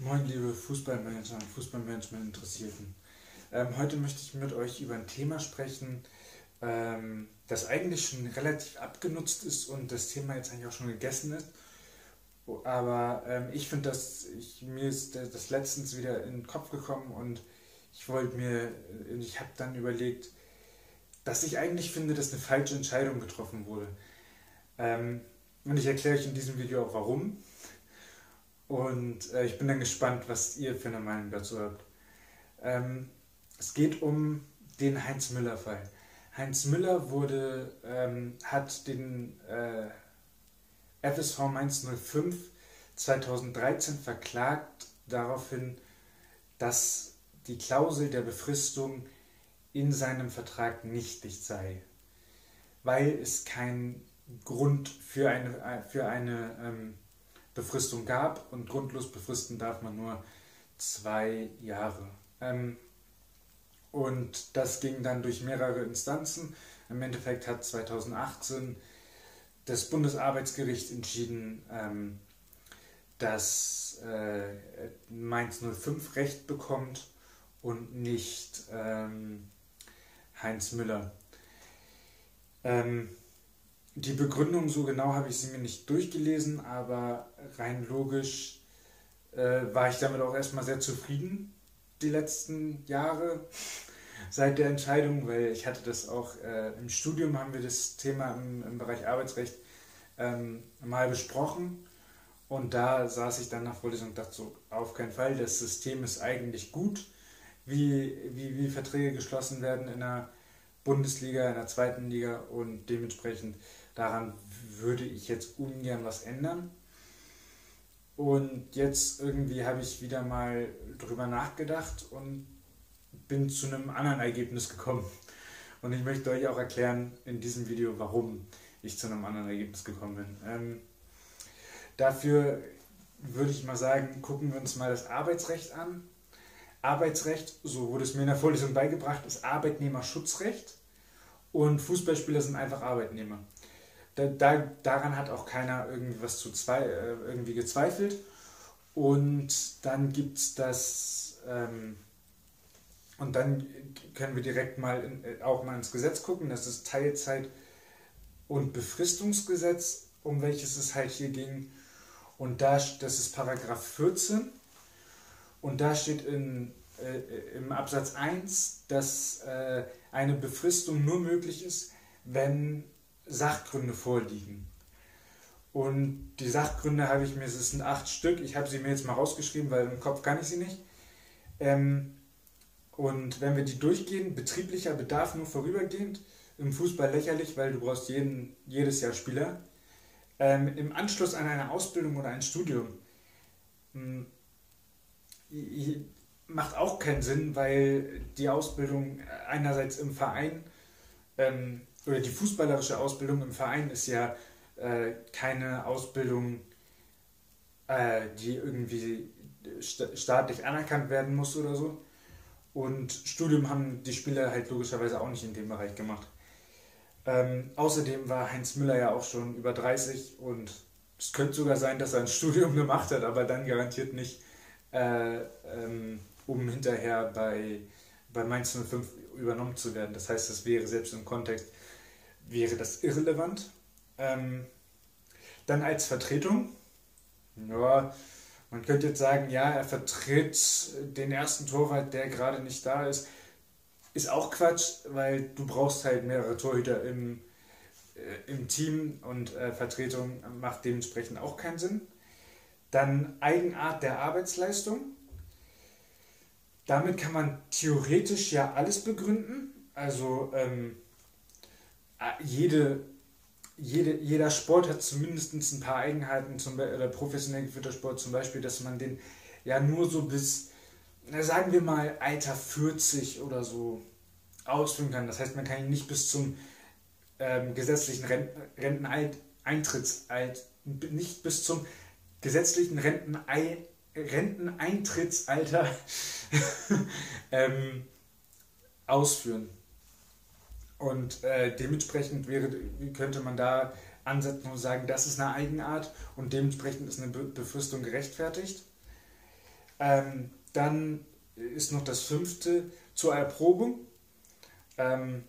Moin, liebe Fußballmanager und Fußballmanagement-Interessierten. Ähm, heute möchte ich mit euch über ein Thema sprechen, ähm, das eigentlich schon relativ abgenutzt ist und das Thema jetzt eigentlich auch schon gegessen ist. Aber ähm, ich finde, dass ich, mir ist das letztens wieder in den Kopf gekommen und ich wollte mir, ich habe dann überlegt, dass ich eigentlich finde, dass eine falsche Entscheidung getroffen wurde. Ähm, und ich erkläre euch in diesem Video auch warum. Und äh, ich bin dann gespannt, was ihr für eine Meinung dazu habt. Ähm, es geht um den Heinz Müller-Fall. Heinz Müller wurde, ähm, hat den äh, FSV Mainz 05 2013 verklagt daraufhin, dass die Klausel der Befristung in seinem Vertrag nichtig sei, weil es keinen Grund für eine, für eine ähm, Befristung gab und grundlos befristen darf man nur zwei Jahre. Ähm, und das ging dann durch mehrere Instanzen. Im Endeffekt hat 2018 das Bundesarbeitsgericht entschieden, ähm, dass äh, Mainz 05 Recht bekommt und nicht ähm, Heinz Müller. Ähm, die Begründung, so genau habe ich sie mir nicht durchgelesen, aber rein logisch äh, war ich damit auch erstmal sehr zufrieden die letzten Jahre seit der Entscheidung, weil ich hatte das auch äh, im Studium, haben wir das Thema im, im Bereich Arbeitsrecht ähm, mal besprochen. Und da saß ich dann nach Vorlesung und dachte so, auf keinen Fall, das System ist eigentlich gut, wie, wie, wie Verträge geschlossen werden in der Bundesliga, in der zweiten Liga und dementsprechend Daran würde ich jetzt ungern was ändern. Und jetzt irgendwie habe ich wieder mal drüber nachgedacht und bin zu einem anderen Ergebnis gekommen. Und ich möchte euch auch erklären in diesem Video, warum ich zu einem anderen Ergebnis gekommen bin. Ähm, dafür würde ich mal sagen, gucken wir uns mal das Arbeitsrecht an. Arbeitsrecht, so wurde es mir in der Vorlesung beigebracht, ist Arbeitnehmerschutzrecht und Fußballspieler sind einfach Arbeitnehmer. Da, da, daran hat auch keiner irgendwie was zu zwei, äh, irgendwie gezweifelt. Und dann gibt es das, ähm, und dann können wir direkt mal in, äh, auch mal ins Gesetz gucken. Das ist Teilzeit- und Befristungsgesetz, um welches es halt hier ging. Und da, das ist Paragraph 14. Und da steht in, äh, im Absatz 1, dass äh, eine Befristung nur möglich ist, wenn Sachgründe vorliegen. Und die Sachgründe habe ich mir, es sind acht Stück, ich habe sie mir jetzt mal rausgeschrieben, weil im Kopf kann ich sie nicht. Ähm, und wenn wir die durchgehen, betrieblicher Bedarf nur vorübergehend, im Fußball lächerlich, weil du brauchst jeden, jedes Jahr Spieler. Ähm, Im Anschluss an eine Ausbildung oder ein Studium mh, hm, macht auch keinen Sinn, weil die Ausbildung einerseits im Verein ähm, oder die fußballerische Ausbildung im Verein ist ja äh, keine Ausbildung, äh, die irgendwie staatlich anerkannt werden muss oder so. Und Studium haben die Spieler halt logischerweise auch nicht in dem Bereich gemacht. Ähm, außerdem war Heinz Müller ja auch schon über 30 und es könnte sogar sein, dass er ein Studium gemacht hat, aber dann garantiert nicht, äh, ähm, um hinterher bei, bei Mainz 05 übernommen zu werden. Das heißt, es wäre selbst im Kontext wäre das irrelevant. Ähm, dann als Vertretung, ja, man könnte jetzt sagen, ja, er vertritt den ersten Torwart, der gerade nicht da ist. Ist auch Quatsch, weil du brauchst halt mehrere Torhüter im, äh, im Team und äh, Vertretung macht dementsprechend auch keinen Sinn. Dann Eigenart der Arbeitsleistung. Damit kann man theoretisch ja alles begründen. Also ähm, jede, jede, jeder Sport hat zumindest ein paar Eigenheiten, zum, oder professionell geführter Sport zum Beispiel, dass man den ja nur so bis, sagen wir mal, Alter 40 oder so ausführen kann. Das heißt, man kann ihn nicht bis zum ähm, gesetzlichen Renteneintrittsalter, nicht bis zum gesetzlichen Rentenei Renteneintrittsalter ähm, ausführen. Und äh, dementsprechend wäre, könnte man da ansetzen und sagen, das ist eine Eigenart und dementsprechend ist eine Be Befristung gerechtfertigt. Ähm, dann ist noch das fünfte zur Erprobung. Ähm,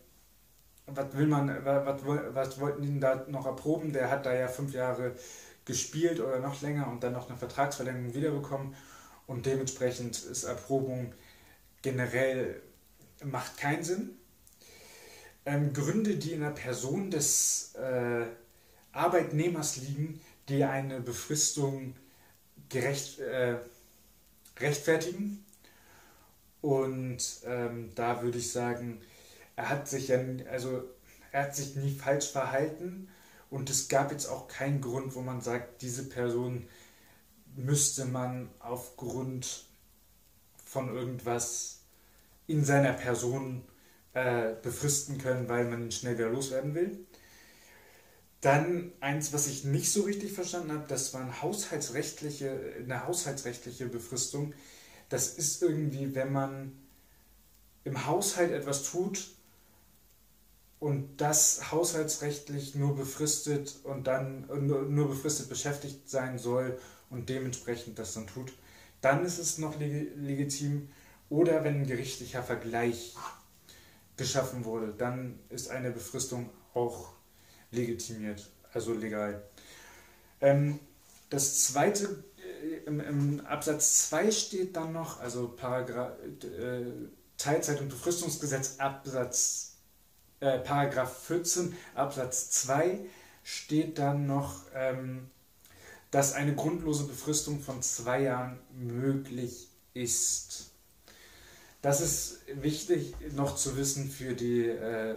was will man, was, was wollten die da noch erproben? Der hat da ja fünf Jahre gespielt oder noch länger und dann noch eine Vertragsverlängerung wiederbekommen. Und dementsprechend ist Erprobung generell macht keinen Sinn. Ähm, Gründe, die in der Person des äh, Arbeitnehmers liegen, die eine Befristung gerecht, äh, rechtfertigen. Und ähm, da würde ich sagen, er hat sich ja, also er hat sich nie falsch verhalten und es gab jetzt auch keinen Grund, wo man sagt, diese Person müsste man aufgrund von irgendwas in seiner Person äh, befristen können, weil man ihn schnell wieder loswerden will. Dann eins, was ich nicht so richtig verstanden habe, das war eine haushaltsrechtliche, eine haushaltsrechtliche Befristung. Das ist irgendwie, wenn man im Haushalt etwas tut und das haushaltsrechtlich nur befristet und dann nur, befristet beschäftigt sein soll und dementsprechend das dann tut, dann ist es noch legitim. Oder wenn ein gerichtlicher Vergleich geschaffen wurde, dann ist eine Befristung auch legitimiert, also legal. Ähm, das zweite, äh, im, im, Absatz 2 steht dann noch, also Paragraph, äh, Teilzeit- und Befristungsgesetz Absatz, äh, Paragraph 14 Absatz 2 steht dann noch, ähm, dass eine grundlose Befristung von zwei Jahren möglich ist. Das ist wichtig noch zu wissen für, die, äh,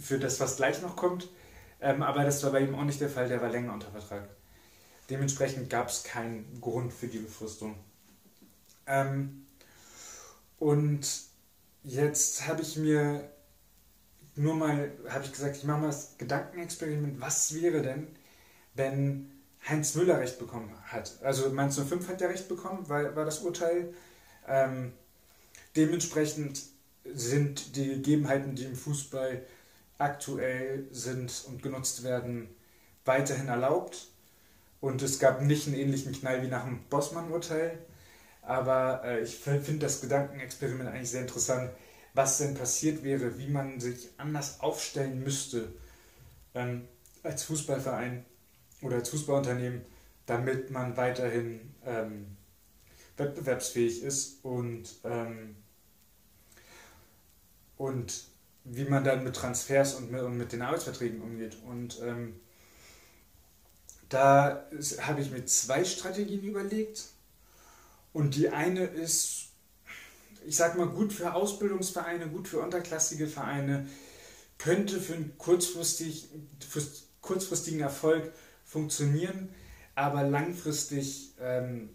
für das, was gleich noch kommt. Ähm, aber das war bei ihm auch nicht der Fall, der war länger unter Vertrag. Dementsprechend gab es keinen Grund für die Befristung. Ähm, und jetzt habe ich mir nur mal, ich gesagt, ich mache mal das Gedankenexperiment, was wäre denn, wenn Heinz Müller Recht bekommen hat. Also Mainz 05 hat ja Recht bekommen, war, war das Urteil. Ähm, dementsprechend sind die Gegebenheiten, die im Fußball aktuell sind und genutzt werden, weiterhin erlaubt. Und es gab nicht einen ähnlichen Knall wie nach dem Bossmann-Urteil. Aber äh, ich finde das Gedankenexperiment eigentlich sehr interessant, was denn passiert wäre, wie man sich anders aufstellen müsste ähm, als Fußballverein oder als Fußballunternehmen, damit man weiterhin ähm, wettbewerbsfähig ist und, ähm, und wie man dann mit Transfers und mit, und mit den Arbeitsverträgen umgeht. Und ähm, da habe ich mir zwei Strategien überlegt. Und die eine ist, ich sag mal, gut für Ausbildungsvereine, gut für unterklassige Vereine, könnte für einen kurzfristig, für kurzfristigen Erfolg funktionieren, aber langfristig ähm,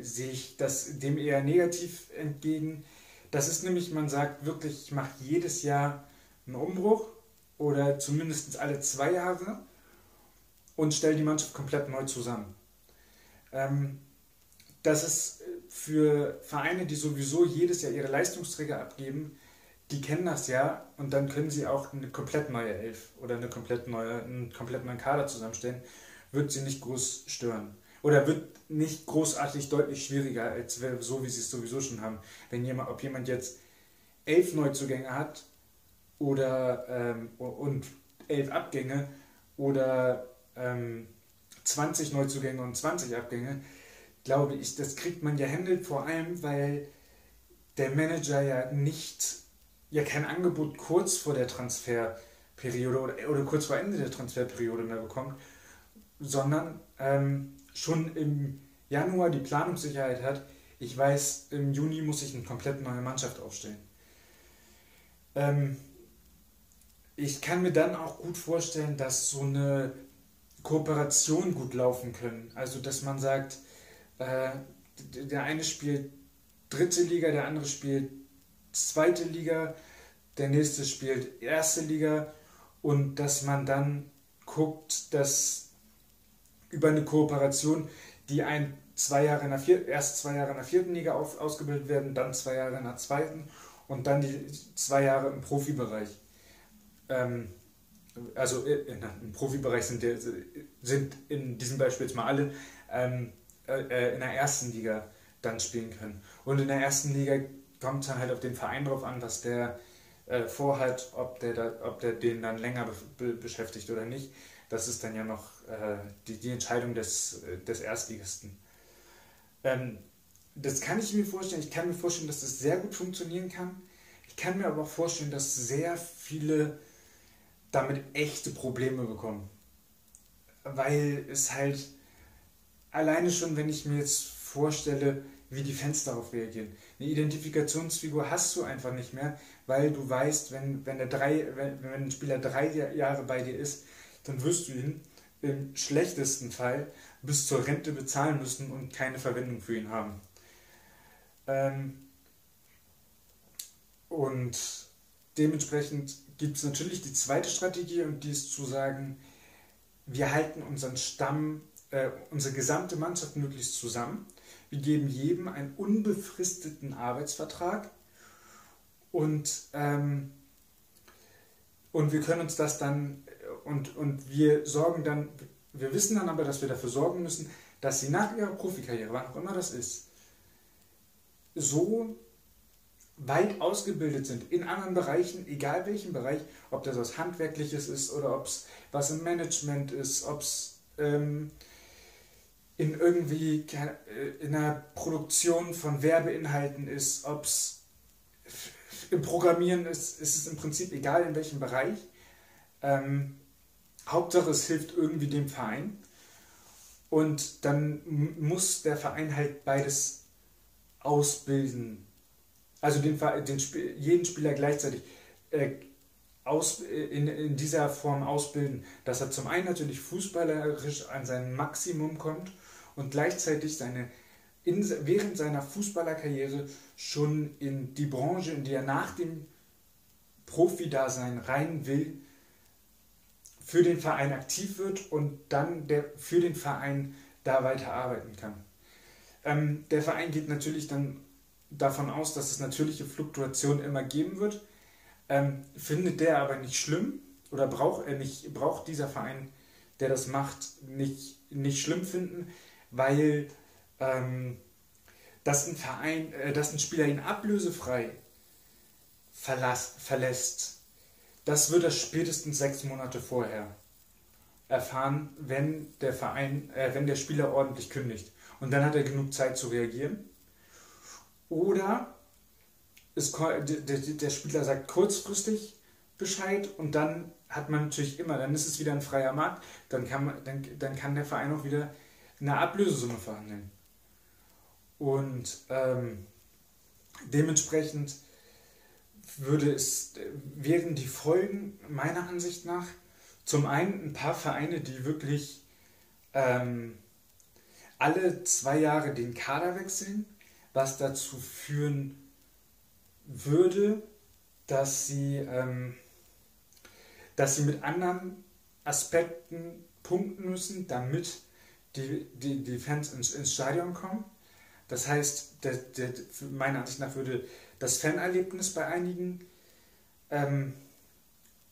sehe ich das dem eher negativ entgegen das ist nämlich, man sagt wirklich, ich mache jedes Jahr einen Umbruch oder zumindest alle zwei Jahre und stelle die Mannschaft komplett neu zusammen. Ähm, das ist für Vereine, die sowieso jedes Jahr ihre Leistungsträger abgeben, die kennen das ja und dann können sie auch eine komplett neue Elf oder eine komplett neue, einen komplett neuen Kader zusammenstellen, wird sie nicht groß stören oder wird nicht großartig deutlich schwieriger, als so wie sie es sowieso schon haben. Wenn jemand, ob jemand jetzt elf Neuzugänge hat oder ähm, und elf Abgänge oder ähm, 20 Neuzugänge und 20 Abgänge, glaube ich, das kriegt man ja händelt vor allem, weil der Manager ja nicht, ja kein Angebot kurz vor der Transferperiode oder, oder kurz vor Ende der Transferperiode mehr bekommt, sondern ähm, schon im Januar die Planungssicherheit hat, ich weiß, im Juni muss ich eine komplett neue Mannschaft aufstellen. Ähm, ich kann mir dann auch gut vorstellen, dass so eine Kooperation gut laufen können. Also, dass man sagt, äh, der eine spielt dritte Liga, der andere spielt zweite Liga, der nächste spielt erste Liga und dass man dann guckt, dass über eine Kooperation, die ein, zwei Jahre in der vier, erst zwei Jahre in der vierten Liga auf, ausgebildet werden, dann zwei Jahre in der zweiten und dann die zwei Jahre im Profibereich. Ähm, also äh, im Profibereich sind, sind in diesem Beispiel jetzt mal alle ähm, äh, in der ersten Liga dann spielen können. Und in der ersten Liga kommt es halt auf den Verein drauf an, was der äh, vorhat, ob der, da, ob der den dann länger be beschäftigt oder nicht. Das ist dann ja noch äh, die, die Entscheidung des, des Erstligisten. Ähm, das kann ich mir vorstellen. Ich kann mir vorstellen, dass das sehr gut funktionieren kann. Ich kann mir aber auch vorstellen, dass sehr viele damit echte Probleme bekommen. Weil es halt alleine schon, wenn ich mir jetzt vorstelle, wie die Fans darauf reagieren. Eine Identifikationsfigur hast du einfach nicht mehr, weil du weißt, wenn, wenn, der drei, wenn, wenn ein Spieler drei Jahre bei dir ist, dann wirst du ihn im schlechtesten Fall bis zur Rente bezahlen müssen und keine Verwendung für ihn haben. Ähm, und dementsprechend gibt es natürlich die zweite Strategie und die ist zu sagen, wir halten unseren Stamm, äh, unsere gesamte Mannschaft möglichst zusammen. Wir geben jedem einen unbefristeten Arbeitsvertrag und, ähm, und wir können uns das dann und, und wir sorgen dann, wir wissen dann aber, dass wir dafür sorgen müssen, dass sie nach ihrer Profikarriere, wann auch immer das ist, so weit ausgebildet sind in anderen Bereichen, egal welchen Bereich, ob das was Handwerkliches ist oder ob es was im Management ist, ob es ähm, in irgendwie äh, in der Produktion von Werbeinhalten ist, ob es im Programmieren ist, ist es im Prinzip egal in welchem Bereich. Ähm, Hauptsache es hilft irgendwie dem Verein. Und dann muss der Verein halt beides ausbilden. Also den, den jeden Spieler gleichzeitig äh, aus, in, in dieser Form ausbilden, dass er zum einen natürlich fußballerisch an sein Maximum kommt und gleichzeitig seine, in, während seiner Fußballerkarriere schon in die Branche, in die er nach dem Profi-Dasein rein will, für den Verein aktiv wird und dann der, für den Verein da weiter arbeiten kann. Ähm, der Verein geht natürlich dann davon aus, dass es natürliche Fluktuationen immer geben wird. Ähm, findet der aber nicht schlimm oder braucht er nicht, braucht dieser Verein, der das macht, nicht, nicht schlimm finden, weil ähm, dass ein Verein, äh, dass ein Spieler ihn ablösefrei verlass, verlässt, das wird er spätestens sechs Monate vorher erfahren, wenn der Verein, äh, wenn der Spieler ordentlich kündigt. Und dann hat er genug Zeit zu reagieren. Oder es, der Spieler sagt kurzfristig Bescheid und dann hat man natürlich immer, dann ist es wieder ein freier Markt, dann kann, man, dann, dann kann der Verein auch wieder eine Ablösesumme verhandeln. Und ähm, dementsprechend würde es, wären die Folgen meiner Ansicht nach zum einen ein paar Vereine, die wirklich ähm, alle zwei Jahre den Kader wechseln, was dazu führen würde, dass sie, ähm, dass sie mit anderen Aspekten punkten müssen, damit die, die, die Fans ins, ins Stadion kommen. Das heißt, der, der, meiner Ansicht nach würde das Fanerlebnis bei einigen ähm,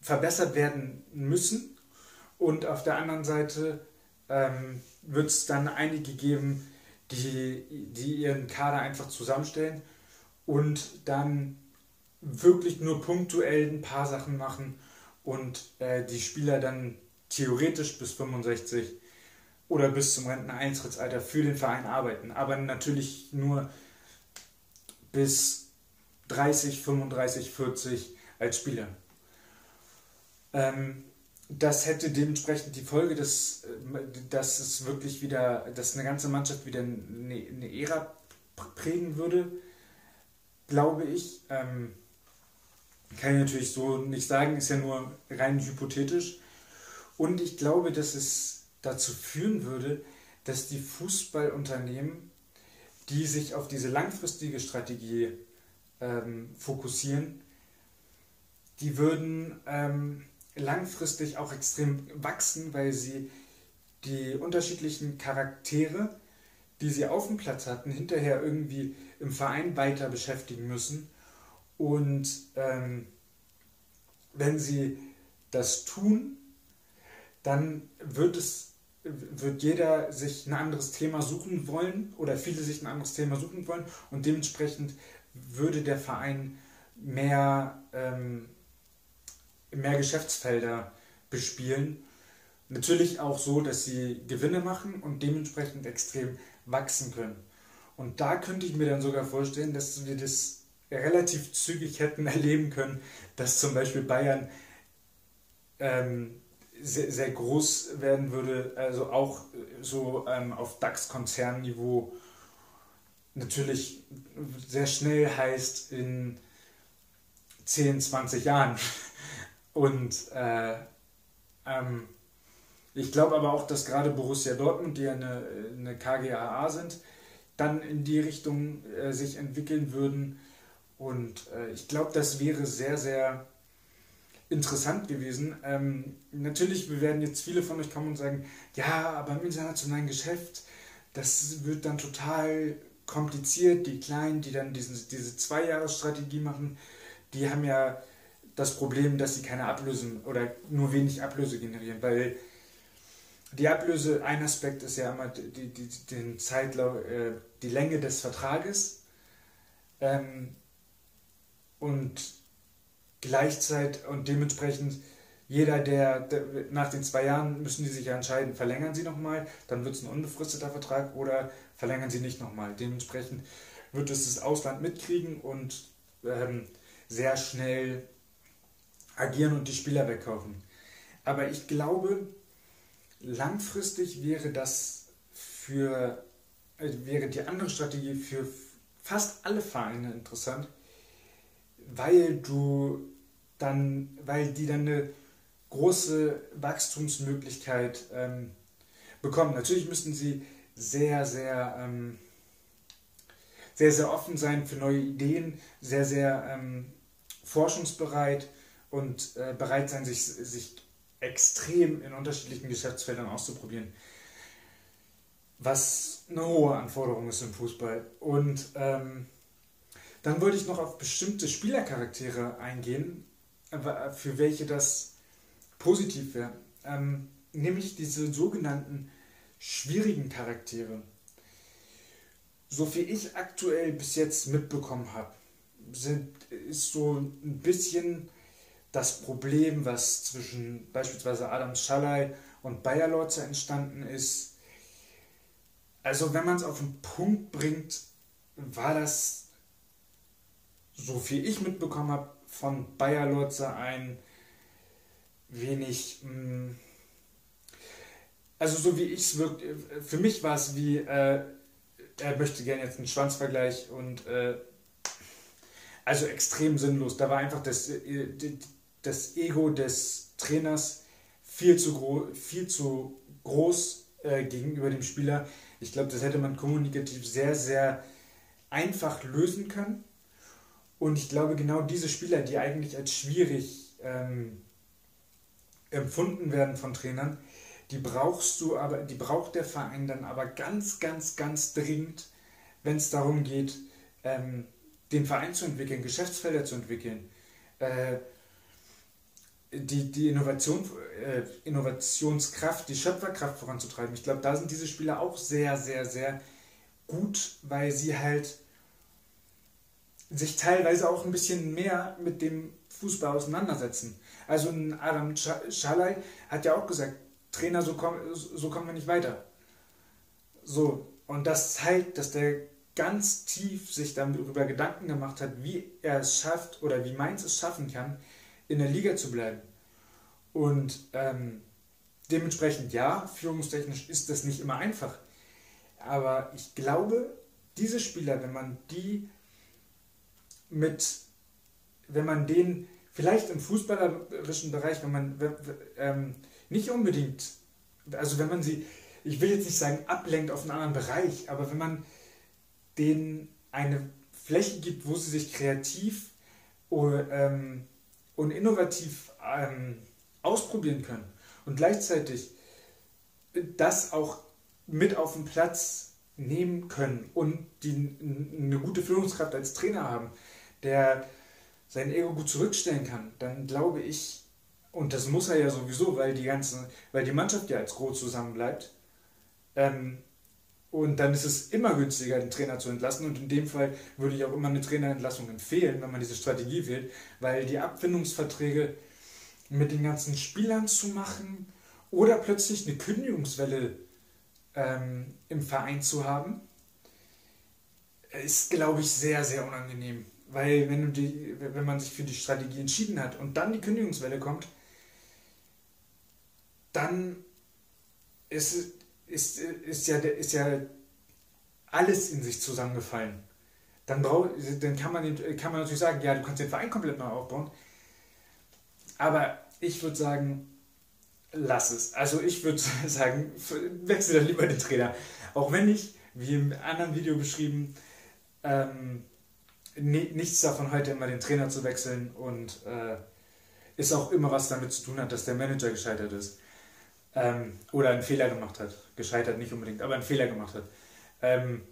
verbessert werden müssen. Und auf der anderen Seite ähm, wird es dann einige geben, die, die ihren Kader einfach zusammenstellen und dann wirklich nur punktuell ein paar Sachen machen und äh, die Spieler dann theoretisch bis 65 oder bis zum Renteneintrittsalter für den Verein arbeiten, aber natürlich nur bis 30, 35, 40 als Spieler. Ähm, das hätte dementsprechend die Folge, dass, dass es wirklich wieder, dass eine ganze Mannschaft wieder eine, eine Ära prägen würde, glaube ich. Ähm, kann ich natürlich so nicht sagen, ist ja nur rein hypothetisch. Und ich glaube, dass es dazu führen würde, dass die Fußballunternehmen, die sich auf diese langfristige Strategie ähm, fokussieren, die würden ähm, langfristig auch extrem wachsen, weil sie die unterschiedlichen Charaktere, die sie auf dem Platz hatten, hinterher irgendwie im Verein weiter beschäftigen müssen. Und ähm, wenn sie das tun, dann wird es wird jeder sich ein anderes Thema suchen wollen oder viele sich ein anderes Thema suchen wollen und dementsprechend würde der Verein mehr, ähm, mehr Geschäftsfelder bespielen. Natürlich auch so, dass sie Gewinne machen und dementsprechend extrem wachsen können. Und da könnte ich mir dann sogar vorstellen, dass wir das relativ zügig hätten erleben können, dass zum Beispiel Bayern ähm, sehr, sehr, groß werden würde, also auch so ähm, auf DAX-Konzernniveau natürlich sehr schnell heißt in 10, 20 Jahren. Und äh, ähm, ich glaube aber auch, dass gerade Borussia Dortmund, die ja eine, eine KGAA sind, dann in die Richtung äh, sich entwickeln würden. Und äh, ich glaube, das wäre sehr, sehr interessant gewesen. Ähm, natürlich werden jetzt viele von euch kommen und sagen, ja, aber im internationalen Geschäft, das wird dann total kompliziert. Die Kleinen, die dann diesen, diese Zwei-Jahres-Strategie machen, die haben ja das Problem, dass sie keine Ablöse oder nur wenig Ablöse generieren, weil die Ablöse, ein Aspekt ist ja immer die, die, den Zeitlau äh, die Länge des Vertrages ähm, und gleichzeitig und dementsprechend jeder, der, der, nach den zwei Jahren müssen die sich ja entscheiden, verlängern sie nochmal, dann wird es ein unbefristeter Vertrag oder verlängern sie nicht nochmal. Dementsprechend wird es das Ausland mitkriegen und ähm, sehr schnell agieren und die Spieler wegkaufen. Aber ich glaube, langfristig wäre das für, äh, wäre die andere Strategie für fast alle Vereine interessant, weil du dann, weil die dann eine große Wachstumsmöglichkeit ähm, bekommen. Natürlich müssten sie sehr, sehr, ähm, sehr, sehr offen sein für neue Ideen, sehr, sehr ähm, forschungsbereit und äh, bereit sein, sich, sich extrem in unterschiedlichen Geschäftsfeldern auszuprobieren. Was eine hohe Anforderung ist im Fußball. Und ähm, dann wollte ich noch auf bestimmte Spielercharaktere eingehen, für welche das positiv wäre. Ähm, nämlich diese sogenannten schwierigen Charaktere. So viel ich aktuell bis jetzt mitbekommen habe, sind, ist so ein bisschen das Problem, was zwischen beispielsweise Adam Schalay und Bayer Lorze entstanden ist. Also wenn man es auf den Punkt bringt, war das, so viel ich mitbekommen habe, von Bayer Lorze ein wenig, mh, hm, also so wie ich es wirkt, für mich war es wie, äh, er möchte gerne jetzt einen Schwanzvergleich und äh, also extrem sinnlos. Da war einfach das, äh, das Ego des Trainers viel zu, gro viel zu groß äh, gegenüber dem Spieler. Ich glaube, das hätte man kommunikativ sehr, sehr einfach lösen können. Und ich glaube, genau diese Spieler, die eigentlich als schwierig ähm, empfunden werden von Trainern, die brauchst du aber, die braucht der Verein dann aber ganz, ganz, ganz dringend, wenn es darum geht, ähm, den Verein zu entwickeln, Geschäftsfelder zu entwickeln. Äh, die, die Innovation, äh, Innovationskraft, die Schöpferkraft voranzutreiben. Ich glaube, da sind diese Spieler auch sehr, sehr, sehr gut, weil sie halt sich teilweise auch ein bisschen mehr mit dem Fußball auseinandersetzen. Also Adam Schalay hat ja auch gesagt, Trainer, so, komm, so kommen wir nicht weiter. So, und das zeigt, dass der ganz tief sich darüber Gedanken gemacht hat, wie er es schafft oder wie Mainz es schaffen kann, in der Liga zu bleiben. Und ähm, dementsprechend ja, führungstechnisch ist das nicht immer einfach. Aber ich glaube, diese Spieler, wenn man die mit, wenn man den vielleicht im fußballerischen Bereich, wenn man ähm, nicht unbedingt, also wenn man sie, ich will jetzt nicht sagen ablenkt auf einen anderen Bereich, aber wenn man denen eine Fläche gibt, wo sie sich kreativ ähm, und innovativ ähm, ausprobieren können und gleichzeitig das auch mit auf den Platz nehmen können und die eine gute Führungskraft als Trainer haben, der sein Ego gut zurückstellen kann, dann glaube ich, und das muss er ja sowieso, weil die ganze, weil die Mannschaft ja als groß zusammen bleibt, Ähm, und dann ist es immer günstiger, den Trainer zu entlassen. Und in dem Fall würde ich auch immer eine Trainerentlassung empfehlen, wenn man diese Strategie wählt, weil die Abfindungsverträge mit den ganzen Spielern zu machen oder plötzlich eine Kündigungswelle ähm, im Verein zu haben, ist, glaube ich, sehr, sehr unangenehm. Weil wenn, die, wenn man sich für die Strategie entschieden hat und dann die Kündigungswelle kommt, dann ist, ist, ist, ja, ist ja alles in sich zusammengefallen. Dann, brauch, dann kann, man, kann man natürlich sagen, ja, du kannst den Verein komplett neu aufbauen. Aber ich würde sagen, lass es. Also ich würde sagen, wechsel dann lieber den Trainer. Auch wenn ich, wie im anderen Video beschrieben, ähm, nichts davon heute immer den Trainer zu wechseln und äh, ist auch immer was damit zu tun hat, dass der Manager gescheitert ist. Ähm, oder einen Fehler gemacht hat. Gescheitert nicht unbedingt, aber einen Fehler gemacht hat. Ähm,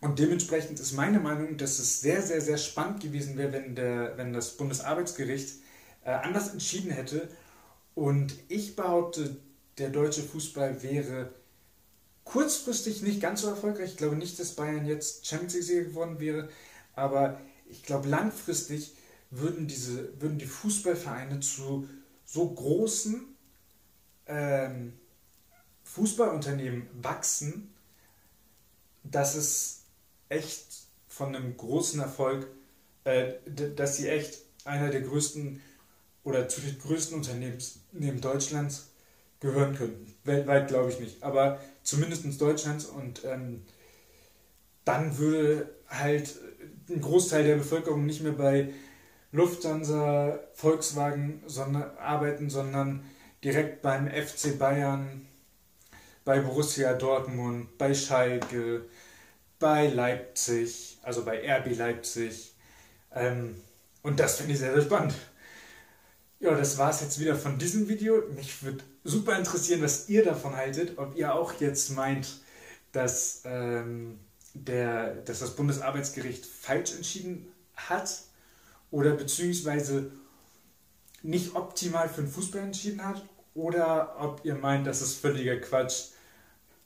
und dementsprechend ist meine Meinung, dass es sehr, sehr, sehr spannend gewesen wäre, wenn, der, wenn das Bundesarbeitsgericht äh, anders entschieden hätte. Und ich behaupte, der deutsche Fußball wäre kurzfristig nicht ganz so erfolgreich. Ich glaube nicht, dass Bayern jetzt Champions League-Sieger geworden wäre, aber ich glaube langfristig würden, diese, würden die Fußballvereine zu so großen ähm, Fußballunternehmen wachsen, dass es echt von einem großen Erfolg, äh, dass sie echt einer der größten oder zu den größten Unternehmen neben Deutschlands gehören könnten. Weltweit glaube ich nicht, aber zumindest Deutschlands und ähm, dann würde halt ein Großteil der Bevölkerung nicht mehr bei Lufthansa, Volkswagen sondern, arbeiten, sondern direkt beim FC Bayern, bei Borussia Dortmund, bei Schalke, bei Leipzig, also bei RB Leipzig. Ähm, und das finde ich sehr, sehr spannend. Ja, das war es jetzt wieder von diesem Video. Mich würde super interessieren, was ihr davon haltet. Ob ihr auch jetzt meint, dass, ähm, der, dass das Bundesarbeitsgericht falsch entschieden hat oder beziehungsweise nicht optimal für den Fußball entschieden hat oder ob ihr meint, das ist völliger Quatsch.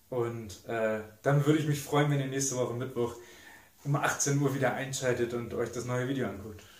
Und äh, dann würde ich mich freuen, wenn ihr nächste Woche Mittwoch um 18 Uhr wieder einschaltet und euch das neue Video anguckt.